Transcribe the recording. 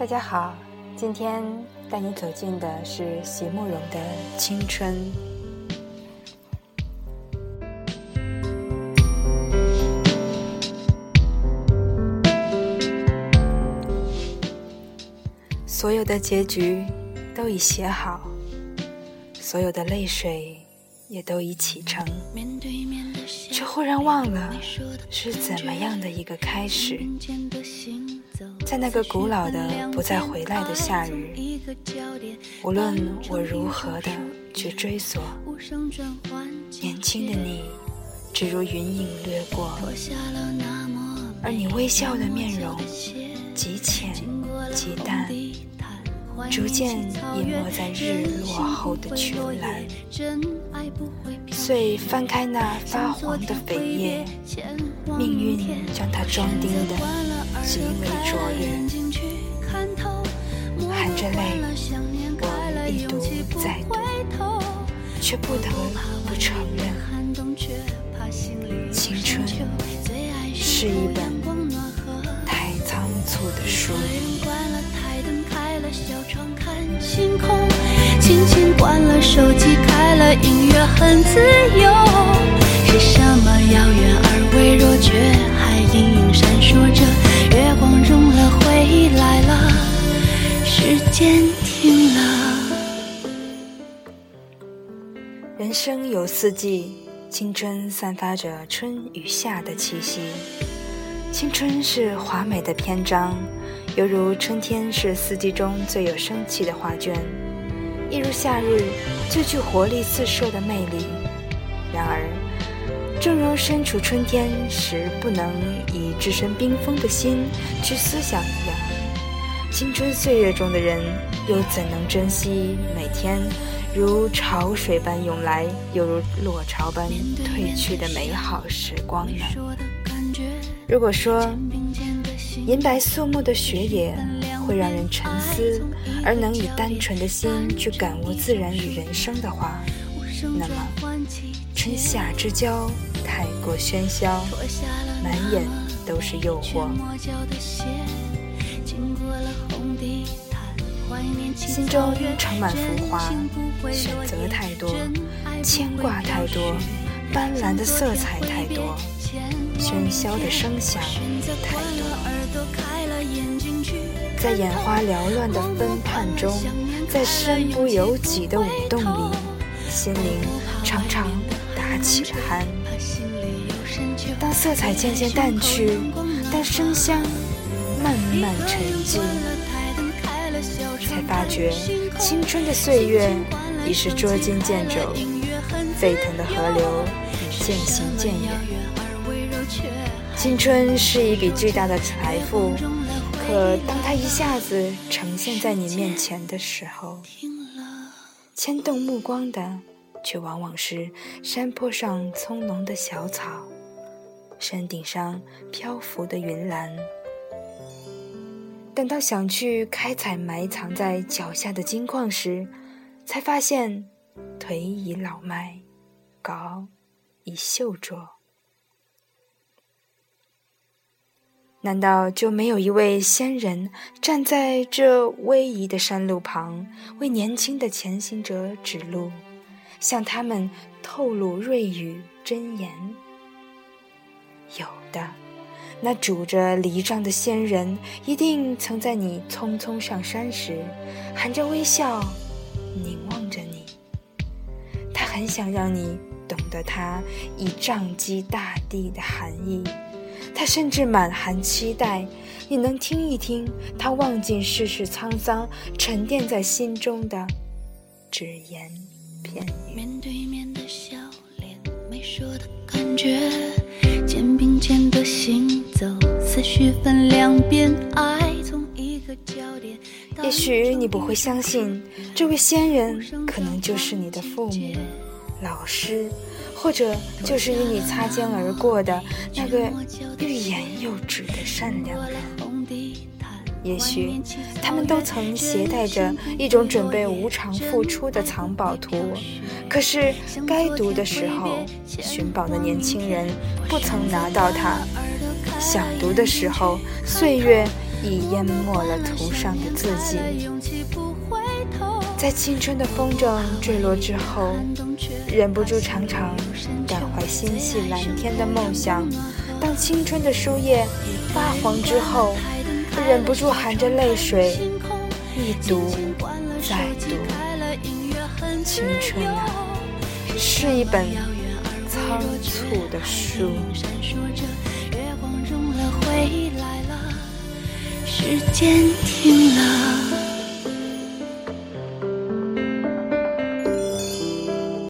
大家好，今天带你走进的是席慕容的青春。所有的结局都已写好，所有的泪水也都已启程，却忽然忘了是怎么样的一个开始。在那个古老的不再回来的夏日，无论我如何的去追索，年轻的你，只如云影掠过，而你微笑的面容极浅极淡，逐渐隐没在日落后的群岚。遂翻开那发黄的扉页，命运将它装订的。极为拙劣，含着泪，我一读再读，却不得不承认，青春是一本小窗看星空轻轻关了手机，开了音乐，很自由。是什么遥远而微弱，却还隐隐闪烁着？月光融了，回忆来了，时间停了。人生有四季，青春散发着春与夏的气息。青春是华美的篇章，犹如春天是四季中最有生气的画卷，一如夏日最具活力四射的魅力。然而。正如身处春天时不能以置身冰封的心去思想一样，青春岁月中的人又怎能珍惜每天如潮水般涌来，又如落潮般退去的美好时光呢？如果说银白肃穆的雪野会让人沉思，而能以单纯的心去感悟自然与人生的话，那么春夏之交。太过喧嚣，满眼都是诱惑，心中盛满浮华，选择太多，牵挂太多，斑斓的色彩太多，喧嚣的声响太多，在眼花缭乱的纷判中，在身不由己的舞动里，心灵常常打起鼾。当色彩渐渐淡去，当声香慢慢沉寂，才发觉青春的岁月已是捉襟见肘，沸腾的河流已渐行渐远。青春是一笔巨大的财富，可当它一下子呈现在你面前的时候，牵动目光的却往往是山坡上葱茏的小草。山顶上漂浮的云岚，等到想去开采埋藏在脚下的金矿时，才发现腿已老迈，镐已锈拙。难道就没有一位仙人站在这逶迤的山路旁，为年轻的前行者指路，向他们透露瑞语真言？有的，那拄着犁杖的仙人，一定曾在你匆匆上山时，含着微笑凝望着你。他很想让你懂得他以杖击大地的含义，他甚至满含期待，你能听一听他忘尽世事沧桑，沉淀在心中的只言片语。面对面的笑脸，没说的感觉。肩并肩的行走，思绪分两边，爱从一个焦点。也许你不会相信，这位仙人可能就是你的父母、老师，或者就是与你擦肩而过的那个欲言又止的善良人。也许他们都曾携带着一种准备无偿付出的藏宝图，可是该读的时候，寻宝的年轻人不曾拿到它；想读的时候，岁月已淹没了图上的字迹。在青春的风筝坠落之后，忍不住常常感怀心系蓝天的梦想；当青春的书页发黄之后，忍不住含着泪水一读再读。青春啊，是一本仓促的书。时间停了。